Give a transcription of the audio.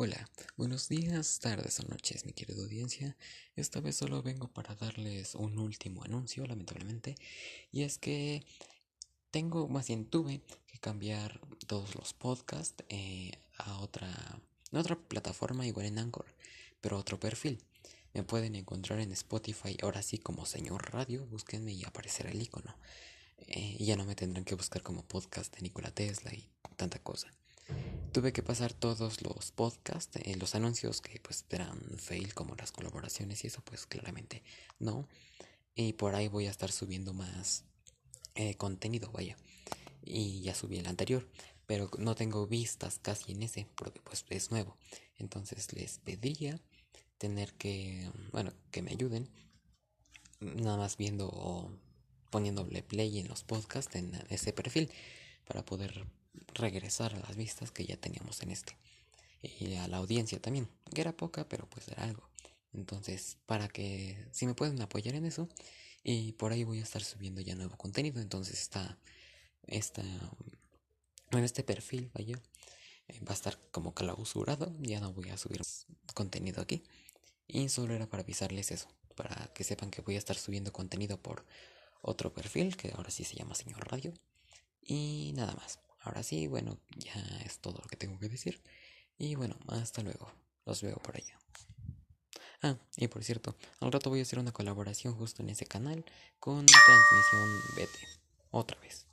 Hola, buenos días, tardes o noches, mi querida audiencia. Esta vez solo vengo para darles un último anuncio, lamentablemente. Y es que tengo, más bien tuve que cambiar todos los podcasts eh, a otra, otra plataforma, igual en Anchor, pero otro perfil. Me pueden encontrar en Spotify, ahora sí como Señor Radio, búsquenme y aparecerá el icono. Eh, y ya no me tendrán que buscar como podcast de Nikola Tesla y tanta cosa tuve que pasar todos los podcasts, eh, los anuncios que pues eran fail como las colaboraciones y eso pues claramente no. Y por ahí voy a estar subiendo más eh, contenido, vaya. Y ya subí el anterior, pero no tengo vistas casi en ese porque pues es nuevo. Entonces les pediría tener que, bueno, que me ayuden nada más viendo o poniéndole play en los podcasts en ese perfil para poder regresar a las vistas que ya teníamos en este. Y a la audiencia también, que era poca, pero pues era algo. Entonces, para que si me pueden apoyar en eso, y por ahí voy a estar subiendo ya nuevo contenido. Entonces está, esta, bueno, este perfil, vaya, eh, va a estar como clausurado. Ya no voy a subir contenido aquí. Y solo era para avisarles eso, para que sepan que voy a estar subiendo contenido por otro perfil, que ahora sí se llama Señor Radio. Y nada más. Ahora sí, bueno, ya es todo lo que tengo que decir. Y bueno, hasta luego. Los veo por allá. Ah, y por cierto, al rato voy a hacer una colaboración justo en ese canal con transmisión BT. Otra vez.